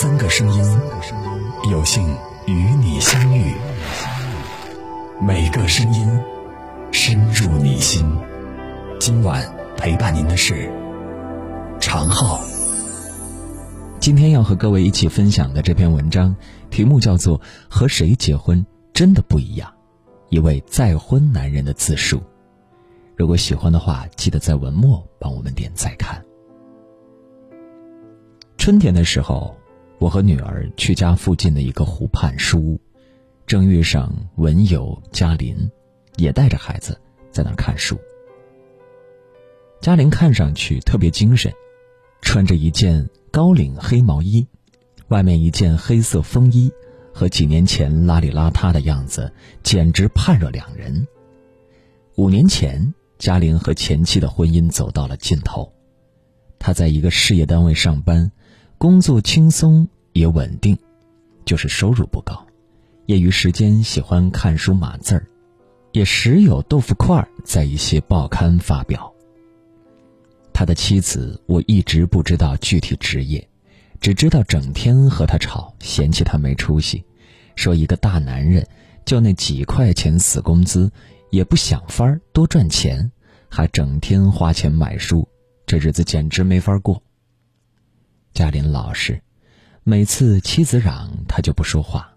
三个声音，有幸与你相遇。每个声音深入你心。今晚陪伴您的是常浩。今天要和各位一起分享的这篇文章，题目叫做《和谁结婚真的不一样》，一位再婚男人的自述。如果喜欢的话，记得在文末帮我们点再看。春天的时候，我和女儿去家附近的一个湖畔书屋，正遇上文友嘉林，也带着孩子在那儿看书。嘉林看上去特别精神，穿着一件高领黑毛衣，外面一件黑色风衣，和几年前邋里邋遢的样子简直判若两人。五年前。嘉玲和前妻的婚姻走到了尽头，他在一个事业单位上班，工作轻松也稳定，就是收入不高。业余时间喜欢看书码字儿，也时有豆腐块在一些报刊发表。他的妻子我一直不知道具体职业，只知道整天和他吵，嫌弃他没出息，说一个大男人就那几块钱死工资。也不想法儿多赚钱，还整天花钱买书，这日子简直没法过。嘉林老实，每次妻子嚷，他就不说话，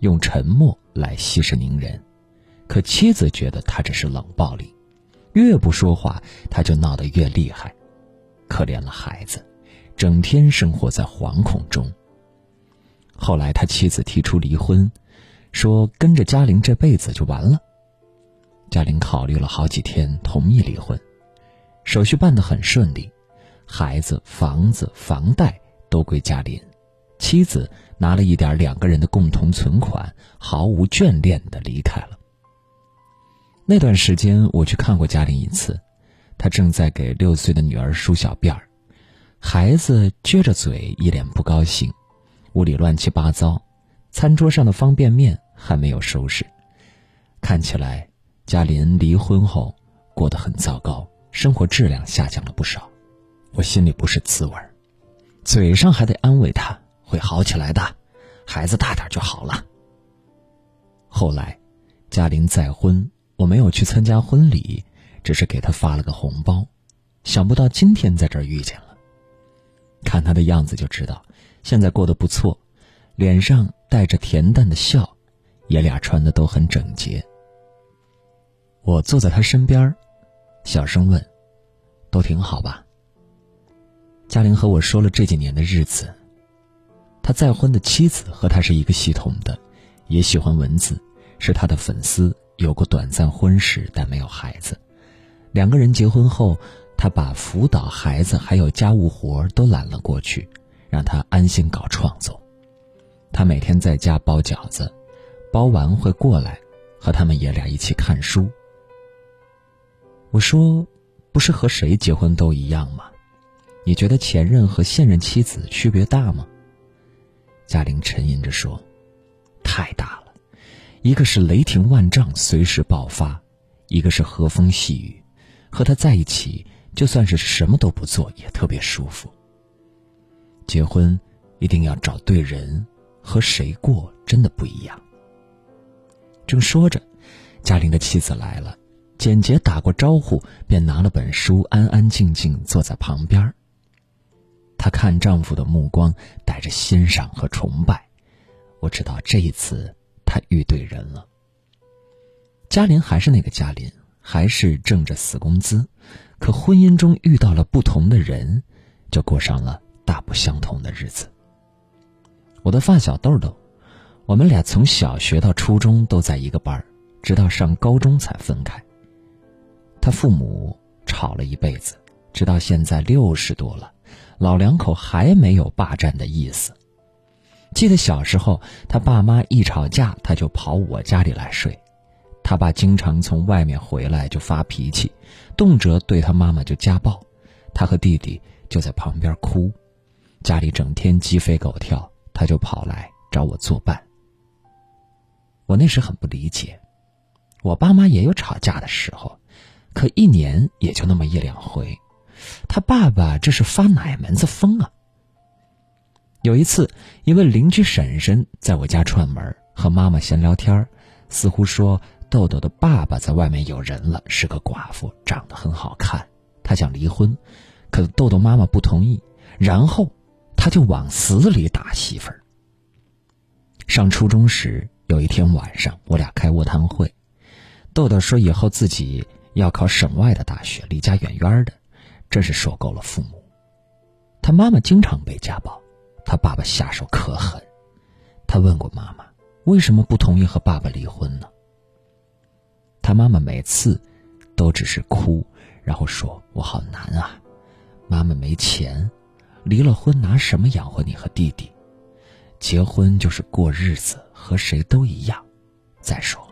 用沉默来息事宁人。可妻子觉得他这是冷暴力，越不说话，他就闹得越厉害。可怜了孩子，整天生活在惶恐中。后来他妻子提出离婚，说跟着嘉玲这辈子就完了。嘉玲考虑了好几天，同意离婚，手续办得很顺利，孩子、房子、房贷都归嘉玲，妻子拿了一点两个人的共同存款，毫无眷恋的离开了。那段时间我去看过嘉玲一次，她正在给六岁的女儿梳小辫儿，孩子撅着嘴，一脸不高兴，屋里乱七八糟，餐桌上的方便面还没有收拾，看起来。嘉林离婚后过得很糟糕，生活质量下降了不少，我心里不是滋味儿，嘴上还得安慰他会好起来的，孩子大点就好了。后来，嘉玲再婚，我没有去参加婚礼，只是给她发了个红包，想不到今天在这儿遇见了，看他的样子就知道现在过得不错，脸上带着恬淡的笑，爷俩穿的都很整洁。我坐在他身边，小声问：“都挺好吧？”嘉玲和我说了这几年的日子。他再婚的妻子和他是一个系统的，也喜欢文字，是他的粉丝，有过短暂婚史，但没有孩子。两个人结婚后，他把辅导孩子还有家务活都揽了过去，让他安心搞创作。他每天在家包饺子，包完会过来，和他们爷俩一起看书。我说：“不是和谁结婚都一样吗？你觉得前任和现任妻子区别大吗？”嘉玲沉吟着说：“太大了，一个是雷霆万丈，随时爆发；一个是和风细雨。和他在一起，就算是什么都不做，也特别舒服。结婚一定要找对人，和谁过真的不一样。”正说着，嘉玲的妻子来了。简洁打过招呼，便拿了本书，安安静静坐在旁边儿。看丈夫的目光带着欣赏和崇拜，我知道这一次她遇对人了。嘉玲还是那个嘉玲，还是挣着死工资，可婚姻中遇到了不同的人，就过上了大不相同的日子。我的发小豆豆，我们俩从小学到初中都在一个班直到上高中才分开。他父母吵了一辈子，直到现在六十多了，老两口还没有霸占的意思。记得小时候，他爸妈一吵架，他就跑我家里来睡。他爸经常从外面回来就发脾气，动辄对他妈妈就家暴，他和弟弟就在旁边哭。家里整天鸡飞狗跳，他就跑来找我作伴。我那时很不理解，我爸妈也有吵架的时候。可一年也就那么一两回，他爸爸这是发哪门子疯啊？有一次，一位邻居婶婶在我家串门，和妈妈闲聊天似乎说豆豆的爸爸在外面有人了，是个寡妇，长得很好看，他想离婚，可豆豆妈妈不同意，然后他就往死里打媳妇儿。上初中时，有一天晚上，我俩开卧谈会，豆豆说以后自己要考省外的大学，离家远远的，真是受够了父母。他妈妈经常被家暴。他爸爸下手可狠，他问过妈妈，为什么不同意和爸爸离婚呢？他妈妈每次都只是哭，然后说：“我好难啊，妈妈没钱，离了婚拿什么养活你和弟弟？结婚就是过日子，和谁都一样。再说，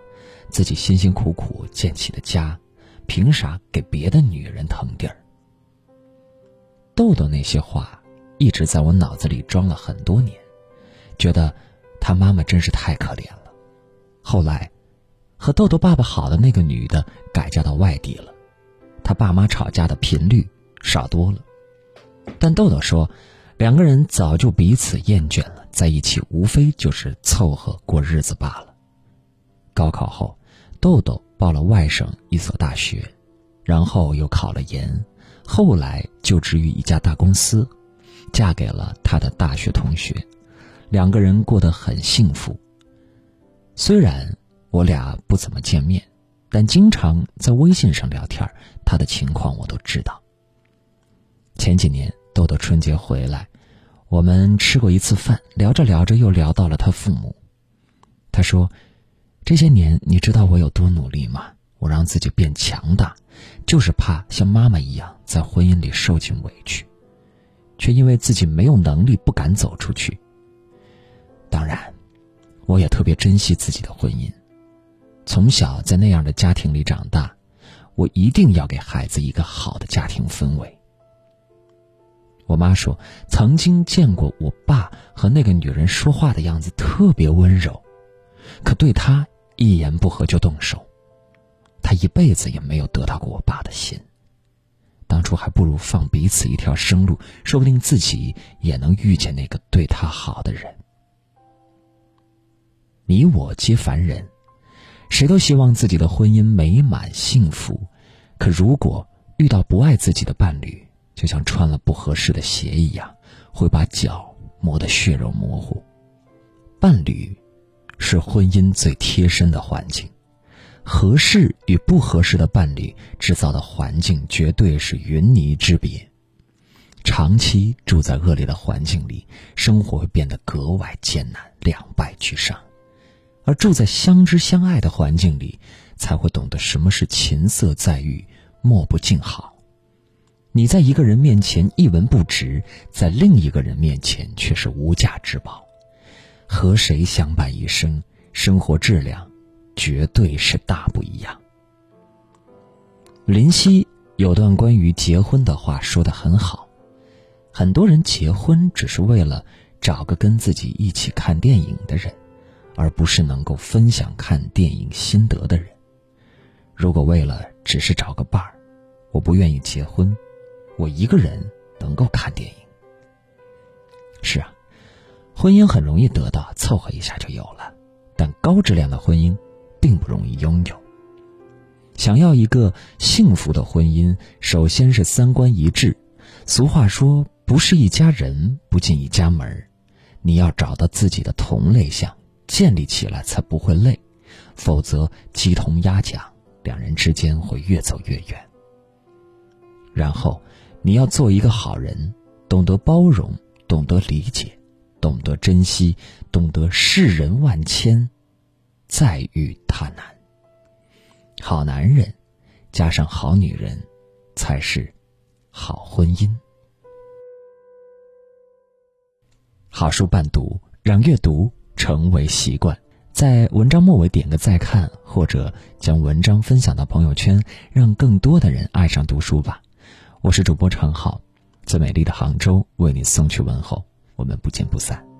自己辛辛苦苦建起的家，凭啥给别的女人腾地儿？”豆豆那些话。一直在我脑子里装了很多年，觉得他妈妈真是太可怜了。后来，和豆豆爸爸好的那个女的改嫁到外地了，他爸妈吵架的频率少多了。但豆豆说，两个人早就彼此厌倦了，在一起无非就是凑合过日子罢了。高考后，豆豆报了外省一所大学，然后又考了研，后来就职于一家大公司。嫁给了他的大学同学，两个人过得很幸福。虽然我俩不怎么见面，但经常在微信上聊天，他的情况我都知道。前几年豆豆春节回来，我们吃过一次饭，聊着聊着又聊到了他父母。他说：“这些年你知道我有多努力吗？我让自己变强大，就是怕像妈妈一样在婚姻里受尽委屈。”却因为自己没有能力，不敢走出去。当然，我也特别珍惜自己的婚姻。从小在那样的家庭里长大，我一定要给孩子一个好的家庭氛围。我妈说，曾经见过我爸和那个女人说话的样子特别温柔，可对他一言不合就动手。一辈子也没有得到过我爸的心。当初还不如放彼此一条生路，说不定自己也能遇见那个对他好的人。你我皆凡人，谁都希望自己的婚姻美满幸福。可如果遇到不爱自己的伴侣，就像穿了不合适的鞋一样，会把脚磨得血肉模糊。伴侣，是婚姻最贴身的环境。合适与不合适的伴侣制造的环境绝对是云泥之别。长期住在恶劣的环境里，生活会变得格外艰难，两败俱伤；而住在相知相爱的环境里，才会懂得什么是琴瑟在御，莫不静好。你在一个人面前一文不值，在另一个人面前却是无价之宝。和谁相伴一生，生活质量。绝对是大不一样。林夕有段关于结婚的话说的很好，很多人结婚只是为了找个跟自己一起看电影的人，而不是能够分享看电影心得的人。如果为了只是找个伴儿，我不愿意结婚，我一个人能够看电影。是啊，婚姻很容易得到，凑合一下就有了，但高质量的婚姻。并不容易拥有。想要一个幸福的婚姻，首先是三观一致。俗话说：“不是一家人，不进一家门。”你要找到自己的同类相，建立起来才不会累。否则鸡同鸭讲，两人之间会越走越远。然后，你要做一个好人，懂得包容，懂得理解，懂得珍惜，懂得世人万千。再遇他难。好男人加上好女人，才是好婚姻。好书伴读，让阅读成为习惯。在文章末尾点个再看，或者将文章分享到朋友圈，让更多的人爱上读书吧。我是主播常浩，在美丽的杭州为你送去问候。我们不见不散。